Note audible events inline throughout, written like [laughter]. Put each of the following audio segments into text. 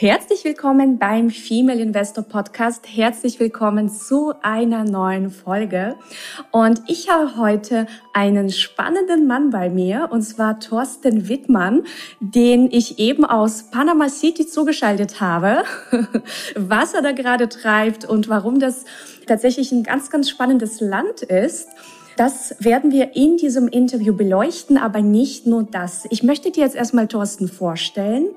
Herzlich willkommen beim Female Investor Podcast. Herzlich willkommen zu einer neuen Folge. Und ich habe heute einen spannenden Mann bei mir, und zwar Thorsten Wittmann, den ich eben aus Panama City zugeschaltet habe, [laughs] was er da gerade treibt und warum das tatsächlich ein ganz, ganz spannendes Land ist. Das werden wir in diesem Interview beleuchten, aber nicht nur das. Ich möchte dir jetzt erstmal Thorsten vorstellen.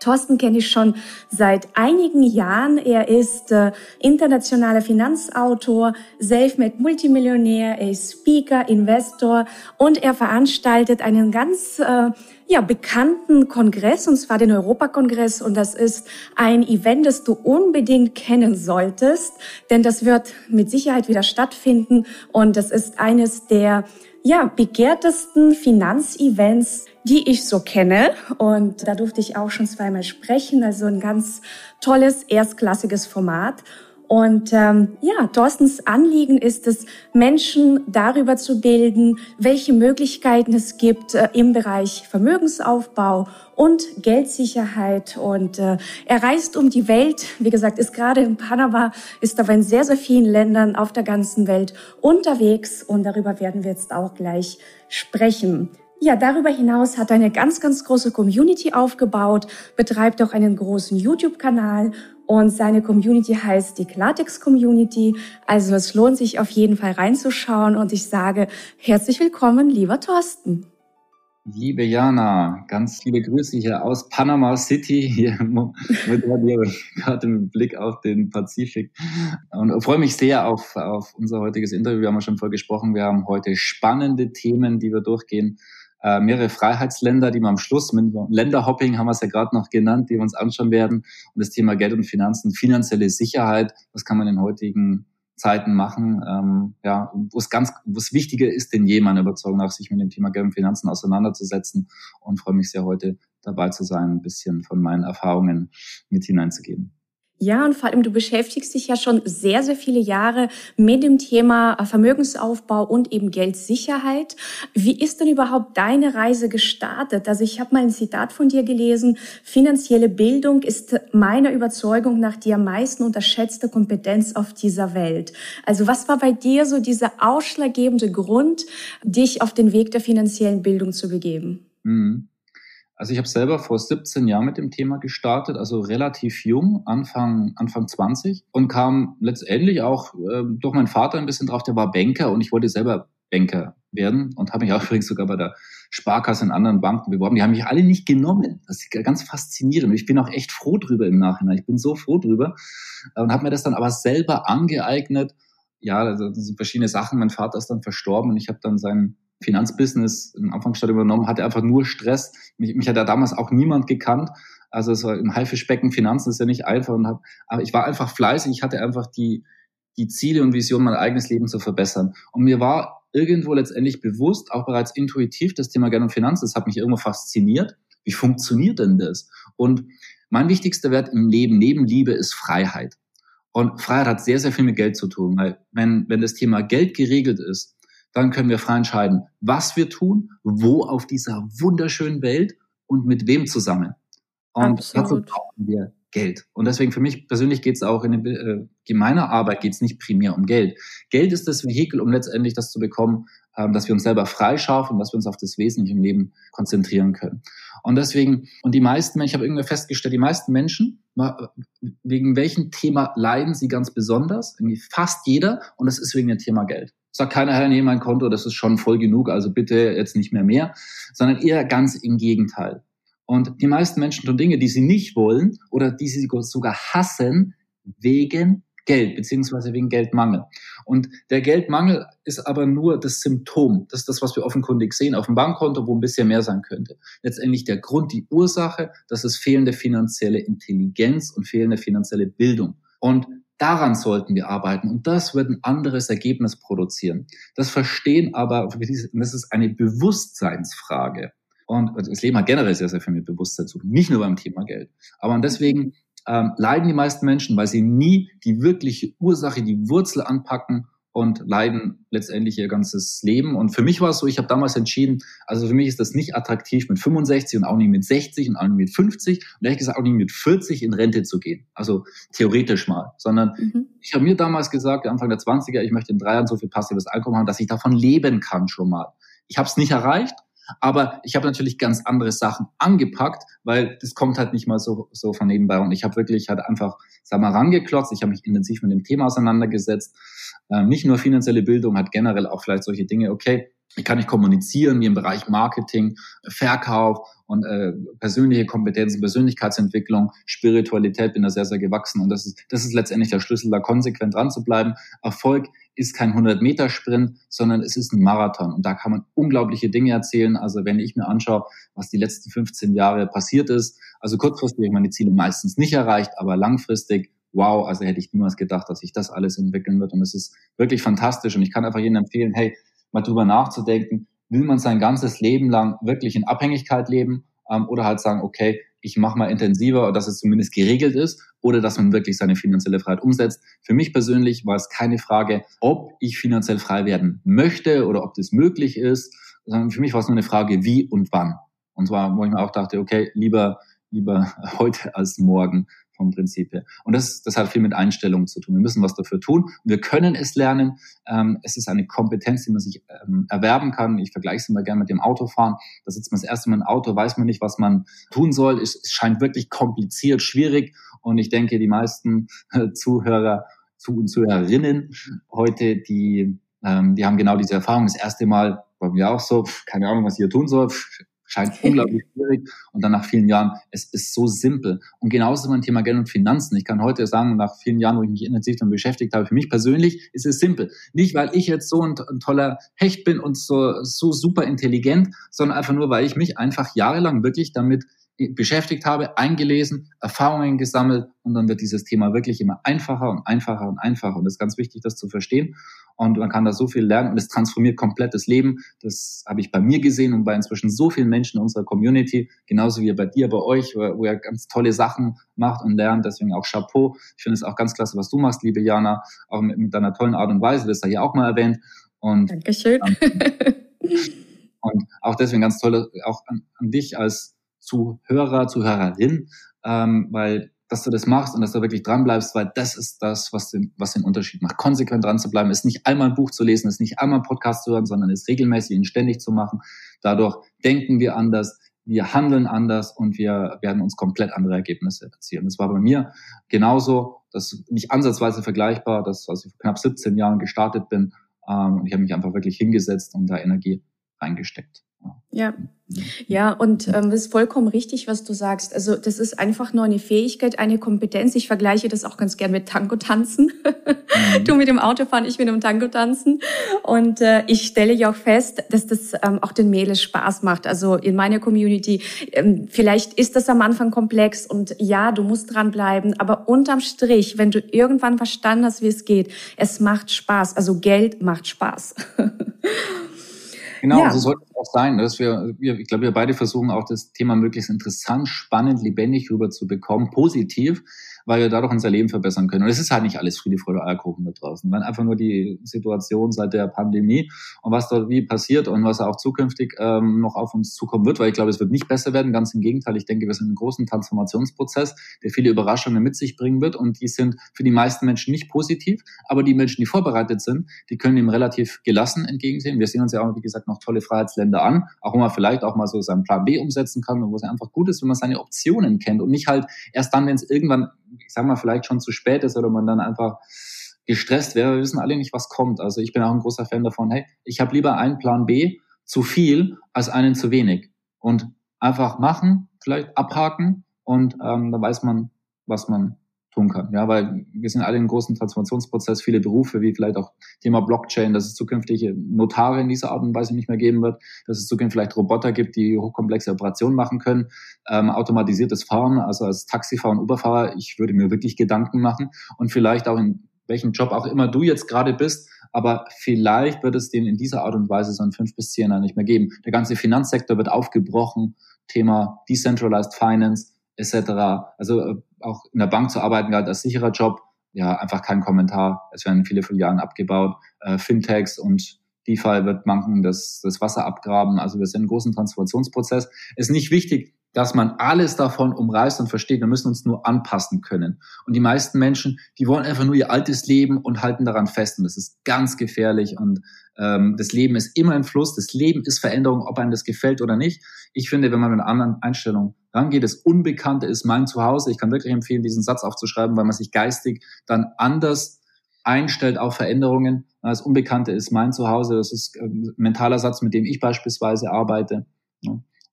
Thorsten kenne ich schon seit einigen Jahren. Er ist äh, internationaler Finanzautor, Selfmade Multimillionär, er ist Speaker, Investor und er veranstaltet einen ganz äh, ja, bekannten Kongress, und zwar den Europakongress. Und das ist ein Event, das du unbedingt kennen solltest, denn das wird mit Sicherheit wieder stattfinden. Und das ist eines der ja, begehrtesten Finanzevents, die ich so kenne. Und da durfte ich auch schon zweimal sprechen. Also ein ganz tolles, erstklassiges Format. Und ähm, ja, Thorstens Anliegen ist es, Menschen darüber zu bilden, welche Möglichkeiten es gibt äh, im Bereich Vermögensaufbau und Geldsicherheit. Und äh, er reist um die Welt, wie gesagt, ist gerade in Panama, ist aber in sehr, sehr vielen Ländern auf der ganzen Welt unterwegs. Und darüber werden wir jetzt auch gleich sprechen. Ja, darüber hinaus hat er eine ganz, ganz große Community aufgebaut, betreibt auch einen großen YouTube-Kanal und seine Community heißt die Klartext Community. Also es lohnt sich auf jeden Fall reinzuschauen und ich sage herzlich willkommen, lieber Thorsten. Liebe Jana, ganz viele Grüße hier aus Panama City, hier mit gerade im Blick auf den Pazifik. Und freue mich sehr auf, auf unser heutiges Interview. Wir haben ja schon vorher gesprochen, wir haben heute spannende Themen, die wir durchgehen äh, mehrere Freiheitsländer, die wir am Schluss mit Länderhopping haben wir es ja gerade noch genannt, die wir uns anschauen werden. Und das Thema Geld und Finanzen, finanzielle Sicherheit, was kann man in heutigen Zeiten machen, ähm, ja, wo es ganz, wo es wichtiger ist denn je, meiner Überzeugung nach, sich mit dem Thema Geld und Finanzen auseinanderzusetzen und freue mich sehr, heute dabei zu sein, ein bisschen von meinen Erfahrungen mit hineinzugeben. Ja, und vor allem du beschäftigst dich ja schon sehr, sehr viele Jahre mit dem Thema äh, Vermögensaufbau und eben Geldsicherheit. Wie ist denn überhaupt deine Reise gestartet? Also ich habe mal ein Zitat von dir gelesen, finanzielle Bildung ist meiner Überzeugung nach die am meisten unterschätzte Kompetenz auf dieser Welt. Also was war bei dir so dieser ausschlaggebende Grund, dich auf den Weg der finanziellen Bildung zu begeben? Mhm. Also ich habe selber vor 17 Jahren mit dem Thema gestartet, also relativ jung, Anfang, Anfang 20 und kam letztendlich auch äh, durch meinen Vater ein bisschen drauf, der war Banker und ich wollte selber Banker werden und habe mich auch [laughs] übrigens sogar bei der Sparkasse und anderen Banken beworben. Die haben mich alle nicht genommen. Das ist ganz faszinierend. Ich bin auch echt froh drüber im Nachhinein. Ich bin so froh drüber und habe mir das dann aber selber angeeignet. Ja, also das sind verschiedene Sachen. Mein Vater ist dann verstorben und ich habe dann seinen Finanzbusiness im Anfangsstadium übernommen, hatte einfach nur Stress. Mich, mich hat ja damals auch niemand gekannt. Also es war im Haifischbecken Finanzen ist ja nicht einfach. Und hab, aber ich war einfach fleißig. Ich hatte einfach die, die Ziele und Vision, mein eigenes Leben zu verbessern. Und mir war irgendwo letztendlich bewusst, auch bereits intuitiv, das Thema Geld und Finanzen, das hat mich irgendwo fasziniert. Wie funktioniert denn das? Und mein wichtigster Wert im Leben neben Liebe ist Freiheit. Und Freiheit hat sehr, sehr viel mit Geld zu tun, weil wenn, wenn das Thema Geld geregelt ist, dann können wir frei entscheiden, was wir tun, wo auf dieser wunderschönen Welt und mit wem zusammen. Und Absolut. dazu brauchen wir Geld. Und deswegen für mich persönlich geht es auch in, äh, in meiner Arbeit geht es nicht primär um Geld. Geld ist das Vehikel, um letztendlich das zu bekommen, ähm, dass wir uns selber freischaffen, dass wir uns auf das Wesentliche im Leben konzentrieren können. Und deswegen, und die meisten, ich habe irgendwie festgestellt, die meisten Menschen, wegen welchem Thema leiden sie ganz besonders? Irgendwie fast jeder, und das ist wegen dem Thema Geld. Sagt keiner, Herr, nee, mein Konto, das ist schon voll genug, also bitte jetzt nicht mehr mehr, sondern eher ganz im Gegenteil. Und die meisten Menschen tun Dinge, die sie nicht wollen oder die sie sogar hassen, wegen Geld, beziehungsweise wegen Geldmangel. Und der Geldmangel ist aber nur das Symptom. Das ist das, was wir offenkundig sehen auf dem Bankkonto, wo ein bisschen mehr sein könnte. Letztendlich der Grund, die Ursache, das ist fehlende finanzielle Intelligenz und fehlende finanzielle Bildung. Und Daran sollten wir arbeiten und das wird ein anderes Ergebnis produzieren. Das verstehen aber, das ist eine Bewusstseinsfrage. Und das Leben hat generell sehr, sehr viel mit Bewusstsein zu tun, nicht nur beim Thema Geld. Aber deswegen ähm, leiden die meisten Menschen, weil sie nie die wirkliche Ursache, die Wurzel anpacken und leiden letztendlich ihr ganzes Leben. Und für mich war es so, ich habe damals entschieden, also für mich ist das nicht attraktiv mit 65 und auch nicht mit 60 und auch nicht mit 50 und ehrlich gesagt auch nicht mit 40 in Rente zu gehen. Also theoretisch mal, sondern mhm. ich habe mir damals gesagt, Anfang der 20er, ich möchte in drei Jahren so viel passives Einkommen haben, dass ich davon leben kann schon mal. Ich habe es nicht erreicht, aber ich habe natürlich ganz andere Sachen angepackt, weil das kommt halt nicht mal so, so von nebenbei. Und ich habe wirklich halt einfach, sag mal, rangeklotzt. Ich habe mich intensiv mit dem Thema auseinandergesetzt. Ähm, nicht nur finanzielle Bildung, hat generell auch vielleicht solche Dinge, okay, wie kann ich kommunizieren, wie im Bereich Marketing, Verkauf und äh, persönliche Kompetenzen, Persönlichkeitsentwicklung, Spiritualität, bin da sehr, sehr gewachsen. Und das ist, das ist letztendlich der Schlüssel, da konsequent dran zu bleiben. Erfolg ist kein 100-Meter-Sprint, sondern es ist ein Marathon. Und da kann man unglaubliche Dinge erzählen. Also wenn ich mir anschaue, was die letzten 15 Jahre passiert ist, also kurzfristig habe meine Ziele meistens nicht erreicht, aber langfristig, wow, also hätte ich niemals gedacht, dass sich das alles entwickeln wird. Und es ist wirklich fantastisch. Und ich kann einfach jedem empfehlen, hey, mal drüber nachzudenken, will man sein ganzes Leben lang wirklich in Abhängigkeit leben ähm, oder halt sagen, okay, ich mache mal intensiver, dass es zumindest geregelt ist oder dass man wirklich seine finanzielle Freiheit umsetzt. Für mich persönlich war es keine Frage, ob ich finanziell frei werden möchte oder ob das möglich ist, sondern für mich war es nur eine Frage, wie und wann. Und zwar, wo ich mir auch dachte, okay, lieber, lieber [laughs] heute als morgen vom Prinzip her. Und das, das hat viel mit Einstellungen zu tun. Wir müssen was dafür tun. Wir können es lernen. Ähm, es ist eine Kompetenz, die man sich ähm, erwerben kann. Ich vergleiche es immer gerne mit dem Autofahren. Da sitzt man das erste Mal im Auto, weiß man nicht, was man tun soll. Es, scheint wirklich kompliziert, schwierig. Und ich denke, die meisten äh, Zuhörer zu und Zuhörerinnen heute, die, ähm, die haben genau diese Erfahrung. Das erste Mal war mir auch so, keine Ahnung, was ich hier tun soll scheint [laughs] unglaublich schwierig. Und dann nach vielen Jahren, es ist so simpel. Und genauso beim Thema Geld und Finanzen. Ich kann heute sagen, nach vielen Jahren, wo ich mich intensiv damit beschäftigt habe, für mich persönlich ist es simpel. Nicht, weil ich jetzt so ein, ein toller Hecht bin und so, so super intelligent, sondern einfach nur, weil ich mich einfach jahrelang wirklich damit beschäftigt habe, eingelesen, Erfahrungen gesammelt und dann wird dieses Thema wirklich immer einfacher und einfacher und einfacher. Und es ist ganz wichtig, das zu verstehen. Und man kann da so viel lernen und es transformiert komplett das Leben. Das habe ich bei mir gesehen und bei inzwischen so vielen Menschen in unserer Community, genauso wie bei dir, bei euch, wo ihr ganz tolle Sachen macht und lernt. Deswegen auch Chapeau. Ich finde es auch ganz klasse, was du machst, liebe Jana, auch mit, mit deiner tollen Art und Weise. Das ja hier auch mal erwähnt. Und, Dankeschön. und auch deswegen ganz toll, auch an, an dich als Zuhörer, Zuhörerin, ähm, weil dass du das machst und dass du wirklich dran bleibst, weil das ist das, was den, was den Unterschied macht. Konsequent dran zu bleiben, ist nicht einmal ein Buch zu lesen, ist nicht einmal ein Podcast zu hören, sondern ist regelmäßig und ständig zu machen. Dadurch denken wir anders, wir handeln anders und wir werden uns komplett andere Ergebnisse erzielen. Das war bei mir genauso, das nicht ansatzweise vergleichbar, dass als ich vor knapp 17 Jahren gestartet bin ähm, und ich habe mich einfach wirklich hingesetzt und da Energie reingesteckt. Ja, ja, und ähm, das ist vollkommen richtig, was du sagst. Also das ist einfach nur eine Fähigkeit, eine Kompetenz. Ich vergleiche das auch ganz gern mit Tango tanzen. Mhm. [laughs] du mit dem Auto fahren, ich mit dem Tango tanzen. Und äh, ich stelle ja auch fest, dass das ähm, auch den Mädels Spaß macht. Also in meiner Community, ähm, vielleicht ist das am Anfang komplex und ja, du musst dranbleiben. Aber unterm Strich, wenn du irgendwann verstanden hast, wie es geht, es macht Spaß. Also Geld macht Spaß. [laughs] Genau, ja. so sollte es auch sein, dass wir, wir, ich glaube, wir beide versuchen auch das Thema möglichst interessant, spannend, lebendig rüberzubekommen, positiv weil wir dadurch unser Leben verbessern können. Und es ist halt nicht alles Friede, Freude, Eierkuchen da draußen, sondern einfach nur die Situation seit der Pandemie und was dort wie passiert und was auch zukünftig ähm, noch auf uns zukommen wird, weil ich glaube, es wird nicht besser werden. Ganz im Gegenteil, ich denke, wir sind in einem großen Transformationsprozess, der viele Überraschungen mit sich bringen wird und die sind für die meisten Menschen nicht positiv, aber die Menschen, die vorbereitet sind, die können ihm relativ gelassen entgegensehen. Wir sehen uns ja auch, wie gesagt, noch tolle Freiheitsländer an, auch wo man vielleicht auch mal so seinen Plan B umsetzen kann und wo es einfach gut ist, wenn man seine Optionen kennt und nicht halt erst dann, wenn es irgendwann ich sag mal, vielleicht schon zu spät ist oder man dann einfach gestresst wäre. Wir wissen alle nicht, was kommt. Also ich bin auch ein großer Fan davon, hey, ich habe lieber einen Plan B zu viel als einen zu wenig. Und einfach machen, vielleicht abhaken und ähm, da weiß man, was man tun kann. Ja, weil wir sind alle in einem großen Transformationsprozess, viele Berufe, wie vielleicht auch Thema Blockchain, dass es zukünftig Notare in dieser Art und Weise nicht mehr geben wird, dass es zukünftig vielleicht Roboter gibt, die hochkomplexe Operationen machen können, ähm, automatisiertes Fahren, also als Taxifahrer und Uberfahrer, ich würde mir wirklich Gedanken machen und vielleicht auch in welchem Job auch immer du jetzt gerade bist, aber vielleicht wird es den in dieser Art und Weise so in fünf bis zehn Jahren nicht mehr geben. Der ganze Finanzsektor wird aufgebrochen, Thema Decentralized Finance, etc. Also äh, auch in der Bank zu arbeiten galt als sicherer Job. Ja, einfach kein Kommentar. Es werden viele Filialen abgebaut. Äh, Fintechs und DeFi wird Banken das, das Wasser abgraben. Also wir sind in einem großen Transformationsprozess. Es ist nicht wichtig, dass man alles davon umreißt und versteht. Wir müssen uns nur anpassen können. Und die meisten Menschen, die wollen einfach nur ihr altes Leben und halten daran fest. Und das ist ganz gefährlich. Und ähm, das Leben ist immer ein Fluss. Das Leben ist Veränderung, ob einem das gefällt oder nicht. Ich finde, wenn man mit einer anderen Einstellung rangeht, das Unbekannte ist mein Zuhause. Ich kann wirklich empfehlen, diesen Satz aufzuschreiben, weil man sich geistig dann anders einstellt auf Veränderungen. Das Unbekannte ist mein Zuhause. Das ist ein mentaler Satz, mit dem ich beispielsweise arbeite.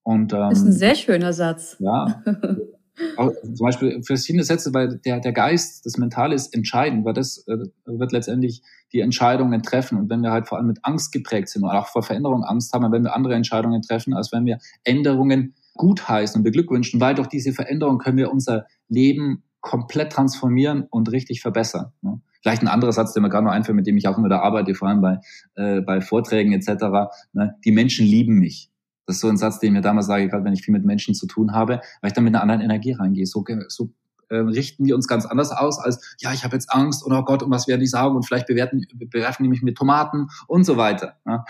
Und, ähm, das ist ein sehr schöner Satz. Ja. [laughs] Auch, zum Beispiel verschiedene Sätze, weil der, der Geist, das Mentale ist entscheidend, weil das äh, wird letztendlich die Entscheidungen treffen. Und wenn wir halt vor allem mit Angst geprägt sind oder auch vor Veränderungen Angst haben, dann werden wir andere Entscheidungen treffen, als wenn wir Änderungen gutheißen und beglückwünschen, weil durch diese Veränderung können wir unser Leben komplett transformieren und richtig verbessern. Ne? Vielleicht ein anderer Satz, der mir gerade noch einfällt, mit dem ich auch immer da arbeite, vor allem bei, äh, bei Vorträgen etc. Ne? Die Menschen lieben mich. Das ist so ein Satz, den ich mir damals sage, gerade wenn ich viel mit Menschen zu tun habe, weil ich dann mit einer anderen Energie reingehe. So, so äh, richten wir uns ganz anders aus als, ja, ich habe jetzt Angst und oh Gott, und was werden die sagen und vielleicht bewerten, bewerfen die mich mit Tomaten und so weiter. Ja.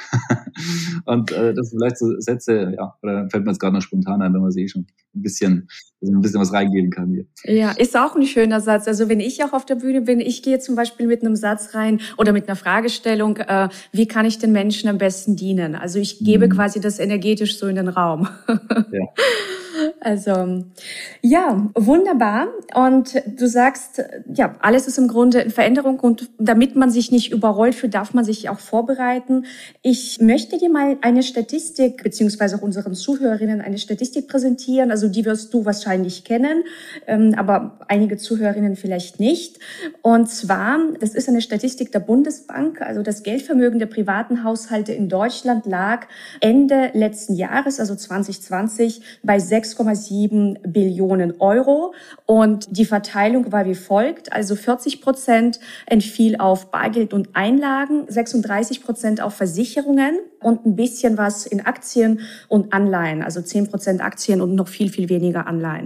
[laughs] und äh, das sind vielleicht so Sätze, ja, oder fällt mir jetzt gerade noch spontan ein, wenn man sie schon ein bisschen, also ein bisschen was reingeben kann hier. Ja, ist auch ein schöner Satz. Also wenn ich auch auf der Bühne bin, ich gehe zum Beispiel mit einem Satz rein oder mit einer Fragestellung, äh, wie kann ich den Menschen am besten dienen? Also ich gebe mhm. quasi das energetisch so in den Raum. ja. [laughs] Also ja, wunderbar. Und du sagst, ja, alles ist im Grunde in Veränderung und damit man sich nicht überrollt fühlt, darf man sich auch vorbereiten. Ich möchte dir mal eine Statistik beziehungsweise auch unseren Zuhörerinnen eine Statistik präsentieren. Also die wirst du wahrscheinlich kennen, ähm, aber einige Zuhörerinnen vielleicht nicht. Und zwar, das ist eine Statistik der Bundesbank. Also das Geldvermögen der privaten Haushalte in Deutschland lag Ende letzten Jahres, also 2020, bei 6,7 Billionen Euro. Und die Verteilung war wie folgt. Also 40 Prozent entfiel auf Bargeld und Einlagen, 36 Prozent auf Versicherungen und ein bisschen was in Aktien und Anleihen. Also 10 Prozent Aktien und noch viel, viel weniger Anleihen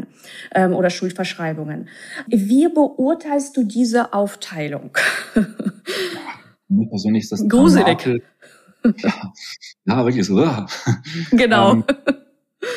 ähm, oder Schuldverschreibungen. Wie beurteilst du diese Aufteilung? Mir persönlich ist das gruselig. Ja, [laughs] ja, wirklich so. Genau. Ähm,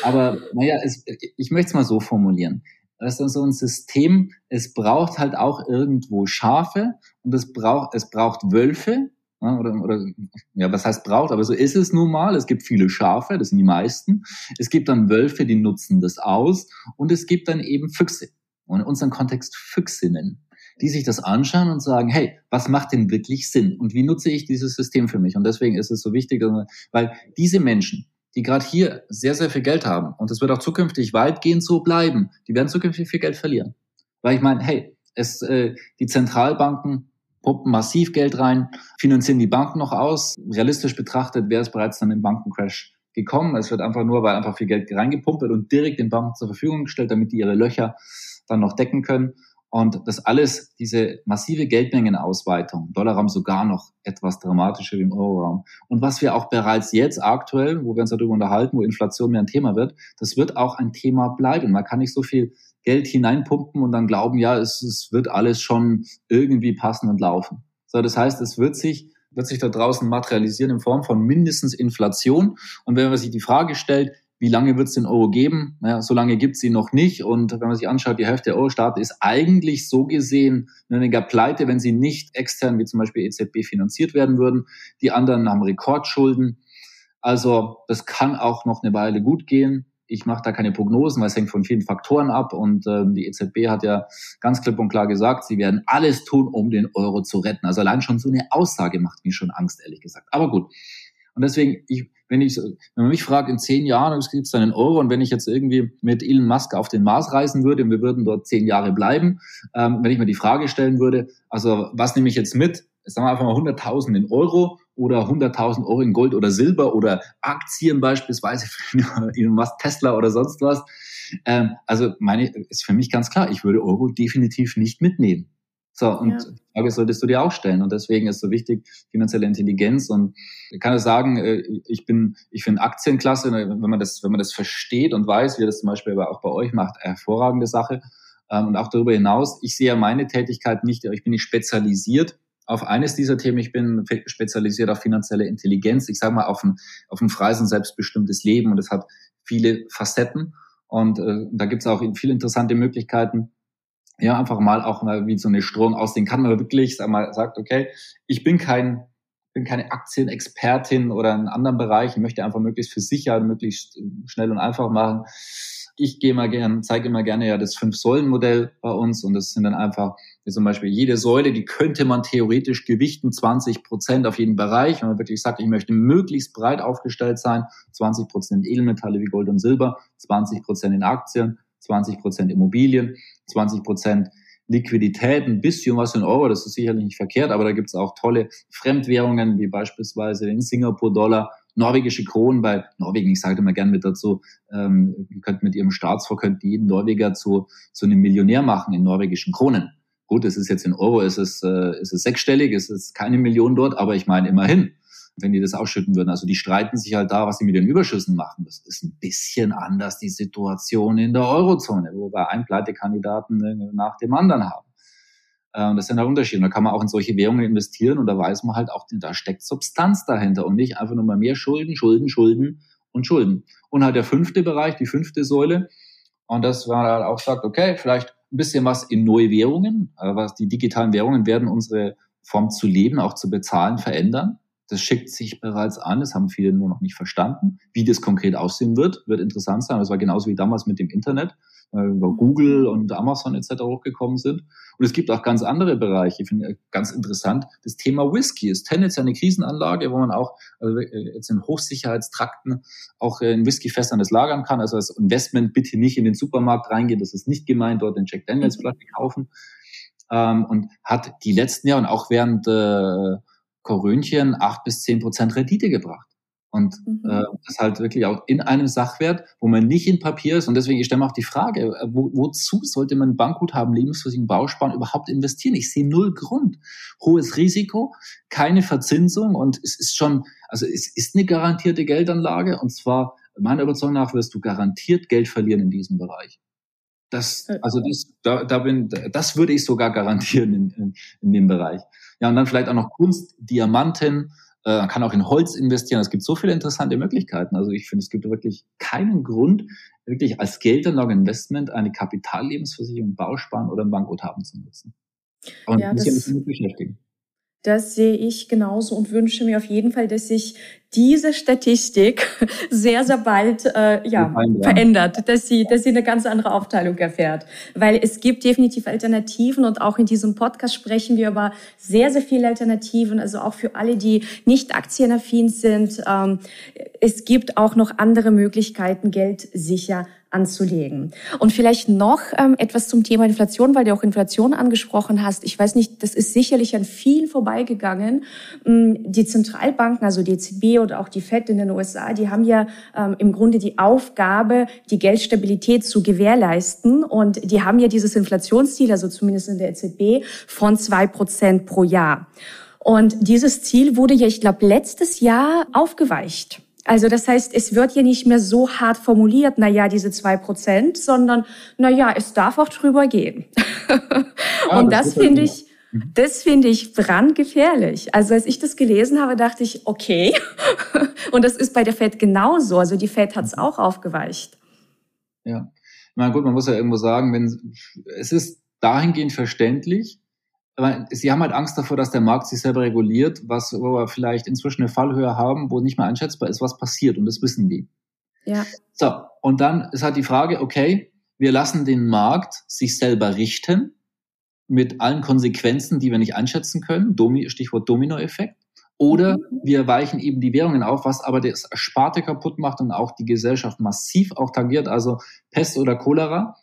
aber naja, es, ich möchte es mal so formulieren. Das ist so ein System, es braucht halt auch irgendwo Schafe und es braucht, es braucht Wölfe, oder, oder ja, was heißt braucht, aber so ist es nun mal. Es gibt viele Schafe, das sind die meisten. Es gibt dann Wölfe, die nutzen das aus und es gibt dann eben Füchse. Und in unserem Kontext Füchsinnen, die sich das anschauen und sagen, hey, was macht denn wirklich Sinn? Und wie nutze ich dieses System für mich? Und deswegen ist es so wichtig, weil diese Menschen, die gerade hier sehr, sehr viel Geld haben. Und es wird auch zukünftig weitgehend so bleiben. Die werden zukünftig viel Geld verlieren. Weil ich meine, hey, es, äh, die Zentralbanken pumpen massiv Geld rein, finanzieren die Banken noch aus. Realistisch betrachtet wäre es bereits dann im Bankencrash gekommen. Es wird einfach nur, weil einfach viel Geld reingepumpt wird und direkt den Banken zur Verfügung gestellt, damit die ihre Löcher dann noch decken können. Und das alles, diese massive Geldmengenausweitung, Dollarraum sogar noch etwas dramatischer wie im Euroraum. Und was wir auch bereits jetzt aktuell, wo wir uns darüber unterhalten, wo Inflation mehr ein Thema wird, das wird auch ein Thema bleiben. Man kann nicht so viel Geld hineinpumpen und dann glauben, ja, es, es wird alles schon irgendwie passen und laufen. So, das heißt, es wird sich wird sich da draußen materialisieren in Form von mindestens Inflation. Und wenn man sich die Frage stellt, wie lange wird es den Euro geben? Naja, so lange gibt es ihn noch nicht. Und wenn man sich anschaut, die Hälfte der Euro-Staaten ist eigentlich so gesehen weniger pleite, wenn sie nicht extern wie zum Beispiel EZB finanziert werden würden. Die anderen haben Rekordschulden. Also das kann auch noch eine Weile gut gehen. Ich mache da keine Prognosen, weil es hängt von vielen Faktoren ab. Und ähm, die EZB hat ja ganz klipp und klar gesagt, sie werden alles tun, um den Euro zu retten. Also allein schon so eine Aussage macht mir schon Angst, ehrlich gesagt. Aber gut. Und deswegen, ich, wenn ich, wenn man mich fragt, in zehn Jahren gibt es dann einen Euro und wenn ich jetzt irgendwie mit Elon Musk auf den Mars reisen würde und wir würden dort zehn Jahre bleiben, ähm, wenn ich mir die Frage stellen würde, also was nehme ich jetzt mit? Sagen wir einfach mal 100.000 in Euro oder 100.000 Euro in Gold oder Silber oder Aktien beispielsweise [laughs] Elon Musk, Tesla oder sonst was. Ähm, also meine, ist für mich ganz klar, ich würde Euro definitiv nicht mitnehmen. So, und ja. die Frage solltest du dir auch stellen. Und deswegen ist so wichtig finanzielle Intelligenz. Und ich kann ja sagen, äh, ich bin, ich finde Aktienklasse, ne, wenn man das, wenn man das versteht und weiß, wie ihr das zum Beispiel auch bei euch macht, hervorragende Sache. Ähm, und auch darüber hinaus, ich sehe meine Tätigkeit nicht, ich bin nicht spezialisiert auf eines dieser Themen. Ich bin spezialisiert auf finanzielle Intelligenz. Ich sage mal auf ein, auf ein freies und selbstbestimmtes Leben. Und das hat viele Facetten. Und äh, da gibt es auch viele interessante Möglichkeiten, ja, einfach mal auch mal wie so eine Störung aussehen kann. Man wirklich sag mal, sagt, okay, ich bin kein, bin keine Aktienexpertin oder in anderen Bereich. Ich möchte einfach möglichst für Sicherheit, möglichst schnell und einfach machen. Ich gehe mal gern, zeige immer gerne ja das Fünf-Säulen-Modell bei uns und das sind dann einfach wie zum Beispiel jede Säule, die könnte man theoretisch gewichten, 20 Prozent auf jeden Bereich. Wenn man wirklich sagt, ich möchte möglichst breit aufgestellt sein, 20 Prozent Edelmetalle wie Gold und Silber, 20 Prozent in Aktien, 20 Prozent Immobilien, 20 Prozent Liquidität, ein bisschen was in Euro, das ist sicherlich nicht verkehrt, aber da gibt es auch tolle Fremdwährungen, wie beispielsweise den Singapur-Dollar, norwegische Kronen, bei Norwegen, ich sage immer gern mit dazu, ähm, ihr könnt mit ihrem Staatsfonds, könnt jeden Norweger zu, zu einem Millionär machen in norwegischen Kronen. Gut, es ist jetzt in Euro, es ist, äh, es ist sechsstellig, es ist keine Million dort, aber ich meine immerhin wenn die das ausschütten würden. Also die streiten sich halt da, was sie mit den Überschüssen machen. Das ist ein bisschen anders die Situation in der Eurozone, wo wir einen Pleitekandidaten äh, nach dem anderen haben. Äh, und das sind halt Unterschiede. Da kann man auch in solche Währungen investieren und da weiß man halt auch, da steckt Substanz dahinter und nicht einfach nur mal mehr Schulden, Schulden, Schulden und Schulden. Und halt der fünfte Bereich, die fünfte Säule. Und das war halt auch sagt, okay, vielleicht ein bisschen was in neue Währungen, äh, was die digitalen Währungen werden unsere Form zu leben, auch zu bezahlen, verändern. Das schickt sich bereits an, das haben viele nur noch nicht verstanden. Wie das konkret aussehen wird, wird interessant sein. Das war genauso wie damals mit dem Internet, weil über Google und Amazon etc. hochgekommen sind. Und es gibt auch ganz andere Bereiche. Ich finde ganz interessant, das Thema Whisky ist tendenziell eine Krisenanlage, wo man auch also jetzt in Hochsicherheitstrakten auch in Whiskyfässern das lagern kann. Also als Investment bitte nicht in den Supermarkt reingehen, das ist nicht gemeint, dort den Jack Daniels Flasche kaufen. Ähm, und hat die letzten Jahre und auch während äh, Korönchen acht bis zehn Prozent Rendite gebracht. Und mhm. äh, das halt wirklich auch in einem Sachwert, wo man nicht in Papier ist. Und deswegen, ich stelle mir auch die Frage, äh, wo, wozu sollte man Bankguthaben, Lebensversicherung, Bausparen überhaupt investieren? Ich sehe null Grund. Hohes Risiko, keine Verzinsung und es ist schon, also es ist eine garantierte Geldanlage und zwar meiner Überzeugung nach wirst du garantiert Geld verlieren in diesem Bereich. Das, also das, da, da bin, das würde ich sogar garantieren in, in, in dem Bereich. Ja, und dann vielleicht auch noch Kunst, Diamanten, äh, man kann auch in Holz investieren. Es gibt so viele interessante Möglichkeiten. Also ich finde, es gibt wirklich keinen Grund, wirklich als Geldanlage Investment eine Kapitallebensversicherung, Bausparen oder ein Bankguthaben zu nutzen. Und ja, das, das beschäftigen. Das sehe ich genauso und wünsche mir auf jeden Fall, dass sich diese Statistik [laughs] sehr, sehr bald äh, ja, verändert, dass sie, dass sie eine ganz andere Aufteilung erfährt. Weil es gibt definitiv Alternativen und auch in diesem Podcast sprechen wir über sehr, sehr viele Alternativen, also auch für alle, die nicht aktienaffin sind. Ähm, es gibt auch noch andere Möglichkeiten, Geld sicher anzulegen. Und vielleicht noch ähm, etwas zum Thema Inflation, weil du auch Inflation angesprochen hast. Ich weiß nicht, das ist sicherlich an vielen vorbeigegangen. Ähm, die Zentralbanken, also die EZB oder auch die Fed in den USA, die haben ja ähm, im Grunde die Aufgabe, die Geldstabilität zu gewährleisten. Und die haben ja dieses Inflationsziel, also zumindest in der EZB, von zwei Prozent pro Jahr. Und dieses Ziel wurde ja, ich glaube, letztes Jahr aufgeweicht. Also das heißt, es wird hier nicht mehr so hart formuliert, na ja, diese zwei Prozent, sondern na ja, es darf auch drüber gehen. Ja, [laughs] und das, das finde ich, mhm. das finde ich brandgefährlich. Also als ich das gelesen habe, dachte ich, okay. [laughs] und das ist bei der Fed genauso. Also die Fed hat es mhm. auch aufgeweicht. Ja, na gut, man muss ja irgendwo sagen, wenn es ist dahingehend verständlich, aber sie haben halt Angst davor, dass der Markt sich selber reguliert, was wo wir vielleicht inzwischen eine Fallhöhe haben, wo nicht mehr einschätzbar ist, was passiert. Und das wissen die. Ja. So, und dann ist halt die Frage, okay, wir lassen den Markt sich selber richten mit allen Konsequenzen, die wir nicht einschätzen können. Domi Stichwort Dominoeffekt. Oder mhm. wir weichen eben die Währungen auf, was aber das Sparte kaputt macht und auch die Gesellschaft massiv auch tangiert, also Pest oder Cholera.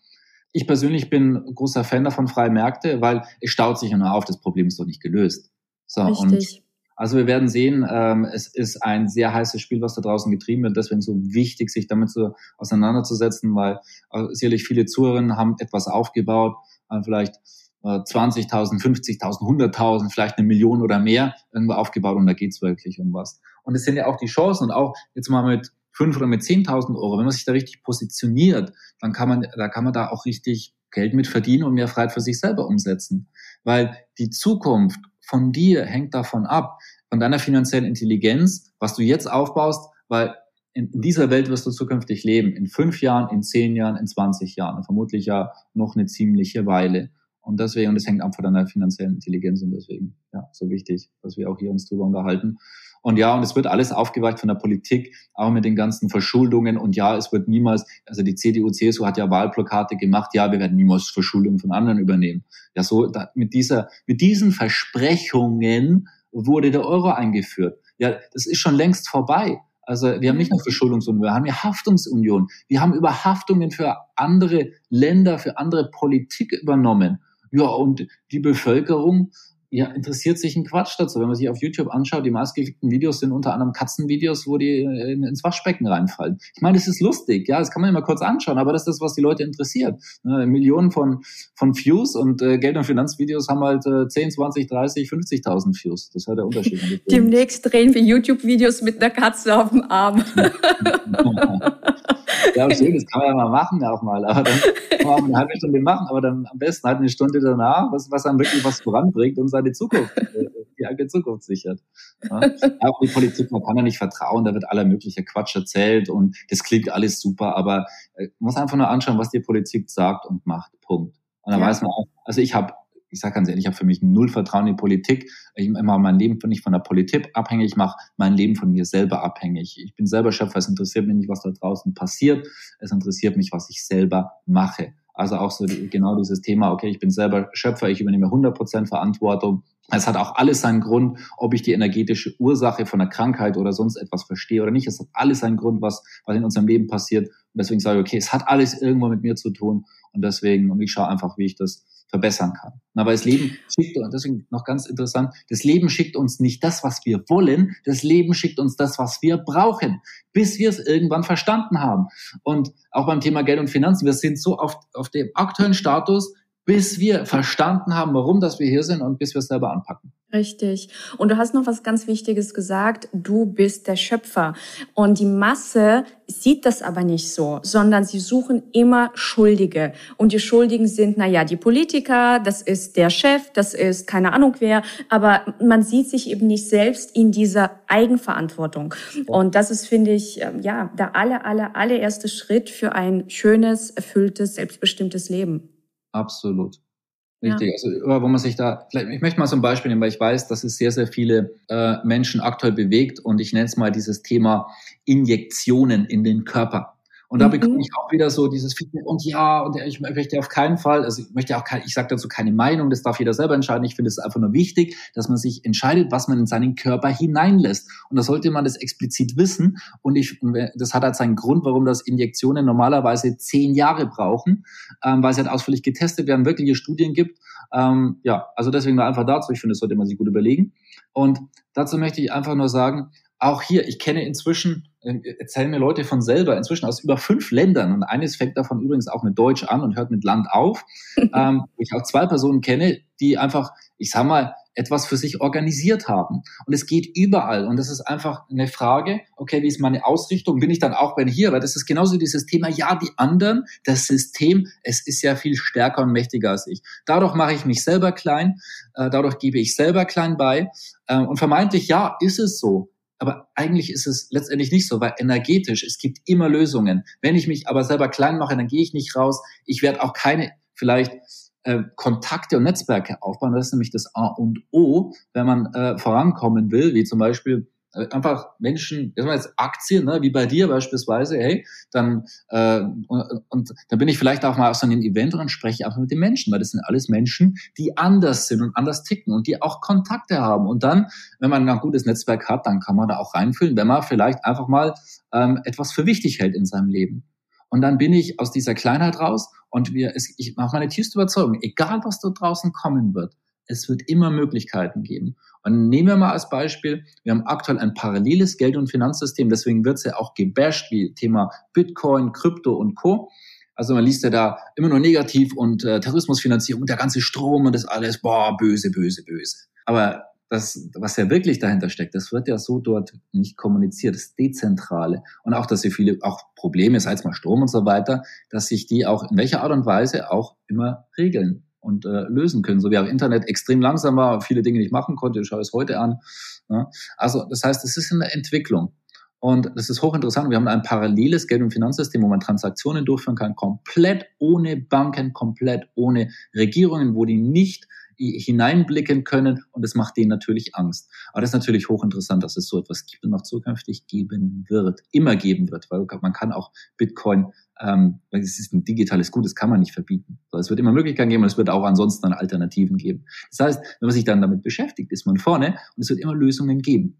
Ich persönlich bin großer Fan davon, freie Märkte, weil es staut sich ja nur auf, das Problem ist doch nicht gelöst. So, Richtig. und also wir werden sehen, ähm, es ist ein sehr heißes Spiel, was da draußen getrieben wird. Deswegen so wichtig, sich damit so auseinanderzusetzen, weil äh, sicherlich viele Zuhörerinnen haben etwas aufgebaut, äh, vielleicht 20.000, 50.000, 100.000, vielleicht eine Million oder mehr irgendwo aufgebaut und da geht's wirklich um was. Und es sind ja auch die Chancen und auch jetzt mal mit 5 oder mit 10.000 Euro, wenn man sich da richtig positioniert, dann kann man, da kann man da auch richtig Geld mit verdienen und mehr Freiheit für sich selber umsetzen. Weil die Zukunft von dir hängt davon ab, von deiner finanziellen Intelligenz, was du jetzt aufbaust, weil in, dieser Welt wirst du zukünftig leben. In fünf Jahren, in zehn Jahren, in 20 Jahren. Und vermutlich ja noch eine ziemliche Weile. Und deswegen, und das hängt ab von deiner finanziellen Intelligenz und deswegen, ja, so wichtig, dass wir auch hier uns drüber unterhalten. Und ja, und es wird alles aufgeweicht von der Politik, auch mit den ganzen Verschuldungen. Und ja, es wird niemals, also die CDU, CSU hat ja Wahlplakate gemacht, ja, wir werden niemals Verschuldungen von anderen übernehmen. Ja, so, da, mit dieser, mit diesen Versprechungen wurde der Euro eingeführt. Ja, das ist schon längst vorbei. Also wir haben nicht nur Verschuldungsunion, wir haben ja Haftungsunion. Wir haben über Haftungen für andere Länder, für andere Politik übernommen. Ja, und die Bevölkerung ja, interessiert sich ein Quatsch dazu. Wenn man sich auf YouTube anschaut, die meistgeklickten Videos sind unter anderem Katzenvideos, wo die äh, ins Waschbecken reinfallen. Ich meine, das ist lustig, ja, das kann man immer kurz anschauen, aber das ist das, was die Leute interessiert. Ne, Millionen von, von Views und äh, Geld- und Finanzvideos haben halt äh, 10, 20, 30, 50.000 Views. Das ist halt der Unterschied. [laughs] Demnächst drehen wir YouTube-Videos mit einer Katze auf dem Arm. [laughs] Ja, schön, das kann man ja mal machen auch mal. Aber dann kann man eine halbe Stunde machen, aber dann am besten halt eine Stunde danach, was, was einem wirklich was voranbringt und seine Zukunft, äh, die eigene Zukunft sichert. Ja. Auch die Politik, man kann ja nicht vertrauen, da wird aller mögliche Quatsch erzählt und das klingt alles super, aber äh, man muss einfach nur anschauen, was die Politik sagt und macht. Punkt. Und dann ja. weiß man auch, also ich habe ich sage ganz ehrlich, ich habe für mich null Vertrauen in die Politik. Ich mache mein Leben nicht von der Politik abhängig, ich mache mein Leben von mir selber abhängig. Ich bin selber Schöpfer, es interessiert mich nicht, was da draußen passiert, es interessiert mich, was ich selber mache. Also auch so genau dieses Thema, okay, ich bin selber Schöpfer, ich übernehme 100% Verantwortung. Es hat auch alles seinen Grund, ob ich die energetische Ursache von einer Krankheit oder sonst etwas verstehe oder nicht. Es hat alles seinen Grund, was, was in unserem Leben passiert. Und deswegen sage ich, okay, es hat alles irgendwo mit mir zu tun. Und deswegen, und ich schaue einfach, wie ich das verbessern kann. Aber das Leben schickt uns, deswegen noch ganz interessant, das Leben schickt uns nicht das, was wir wollen, das Leben schickt uns das, was wir brauchen, bis wir es irgendwann verstanden haben. Und auch beim Thema Geld und Finanzen, wir sind so auf, auf dem aktuellen Status, bis wir verstanden haben, warum dass wir hier sind und bis wir es selber anpacken. Richtig. Und du hast noch was ganz Wichtiges gesagt. Du bist der Schöpfer. Und die Masse sieht das aber nicht so, sondern sie suchen immer Schuldige. Und die Schuldigen sind, na ja, die Politiker, das ist der Chef, das ist keine Ahnung wer. Aber man sieht sich eben nicht selbst in dieser Eigenverantwortung. Und das ist, finde ich, ähm, ja, der aller, aller, allererste Schritt für ein schönes, erfülltes, selbstbestimmtes Leben. Absolut. Richtig, ja. also wo man sich da, vielleicht, ich möchte mal so ein Beispiel nehmen, weil ich weiß, dass es sehr, sehr viele äh, Menschen aktuell bewegt und ich nenne es mal dieses Thema Injektionen in den Körper. Und da mhm. bekomme ich auch wieder so dieses Feedback und ja, und ich möchte auf keinen Fall, also ich möchte auch kein, ich sage dazu keine Meinung, das darf jeder selber entscheiden. Ich finde es einfach nur wichtig, dass man sich entscheidet, was man in seinen Körper hineinlässt. Und da sollte man das explizit wissen. Und ich, das hat halt seinen Grund, warum das Injektionen normalerweise zehn Jahre brauchen, ähm, weil es halt ausführlich getestet werden, wirkliche Studien gibt. Ähm, ja, also deswegen nur einfach dazu. Ich finde, das sollte man sich gut überlegen. Und dazu möchte ich einfach nur sagen, auch hier, ich kenne inzwischen, erzählen mir Leute von selber, inzwischen aus über fünf Ländern und eines fängt davon übrigens auch mit Deutsch an und hört mit Land auf. [laughs] ähm, ich auch zwei Personen kenne, die einfach, ich sag mal, etwas für sich organisiert haben. Und es geht überall. Und das ist einfach eine Frage, okay, wie ist meine Ausrichtung? Bin ich dann auch bei hier? Weil das ist genauso dieses Thema, ja, die anderen, das System, es ist ja viel stärker und mächtiger als ich. Dadurch mache ich mich selber klein, äh, dadurch gebe ich selber klein bei. Äh, und vermeintlich, ja, ist es so. Aber eigentlich ist es letztendlich nicht so, weil energetisch, es gibt immer Lösungen. Wenn ich mich aber selber klein mache, dann gehe ich nicht raus. Ich werde auch keine vielleicht äh, Kontakte und Netzwerke aufbauen. Das ist nämlich das A und O, wenn man äh, vorankommen will, wie zum Beispiel einfach Menschen, das war jetzt Aktien, ne, wie bei dir beispielsweise, hey, dann äh, und, und dann bin ich vielleicht auch mal auf so einem Event und spreche einfach mit den Menschen, weil das sind alles Menschen, die anders sind und anders ticken und die auch Kontakte haben. Und dann, wenn man ein gutes Netzwerk hat, dann kann man da auch reinfühlen, wenn man vielleicht einfach mal ähm, etwas für wichtig hält in seinem Leben. Und dann bin ich aus dieser Kleinheit raus und wir, es, ich mache meine tiefste Überzeugung, egal was dort draußen kommen wird, es wird immer Möglichkeiten geben. Und nehmen wir mal als Beispiel, wir haben aktuell ein paralleles Geld- und Finanzsystem, deswegen wird es ja auch gebasht, wie Thema Bitcoin, Krypto und Co. Also man liest ja da immer nur negativ und äh, Terrorismusfinanzierung, der ganze Strom und das alles, boah, böse, böse, böse. Aber das, was ja wirklich dahinter steckt, das wird ja so dort nicht kommuniziert, das Dezentrale. Und auch, dass sie viele auch Probleme, sei es mal Strom und so weiter, dass sich die auch in welcher Art und Weise auch immer regeln und äh, lösen können. So wie auch Internet extrem langsam war, viele Dinge nicht machen konnte, ich schaue es heute an. Ja. Also das heißt, es ist in der Entwicklung. Und das ist hochinteressant. Wir haben ein paralleles Geld- und Finanzsystem, wo man Transaktionen durchführen kann, komplett ohne Banken, komplett ohne Regierungen, wo die nicht hineinblicken können und es macht denen natürlich Angst. Aber das ist natürlich hochinteressant, dass es so etwas gibt und auch zukünftig geben wird, immer geben wird, weil man kann auch Bitcoin, ähm, weil es ist ein digitales Gut, das kann man nicht verbieten. Es wird immer Möglichkeiten geben und es wird auch ansonsten dann Alternativen geben. Das heißt, wenn man sich dann damit beschäftigt, ist man vorne und es wird immer Lösungen geben.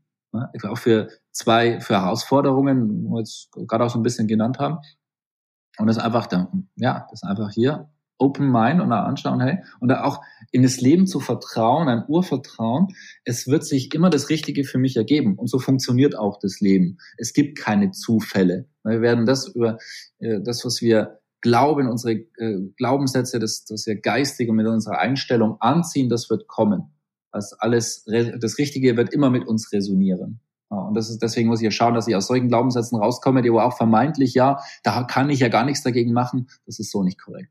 Auch für zwei, für Herausforderungen, die wir jetzt gerade auch so ein bisschen genannt haben. Und das einfach, dann, ja, das einfach hier Open Mind und da anschauen, hey, und da auch in das Leben zu vertrauen, ein Urvertrauen, es wird sich immer das Richtige für mich ergeben. Und so funktioniert auch das Leben. Es gibt keine Zufälle. Wir werden das über äh, das, was wir glauben, unsere äh, Glaubenssätze, das, das wir geistig und mit unserer Einstellung anziehen, das wird kommen. Das alles, das Richtige wird immer mit uns resonieren. Und das ist, deswegen muss ich ja schauen, dass ich aus solchen Glaubenssätzen rauskomme, die aber auch vermeintlich, ja, da kann ich ja gar nichts dagegen machen. Das ist so nicht korrekt.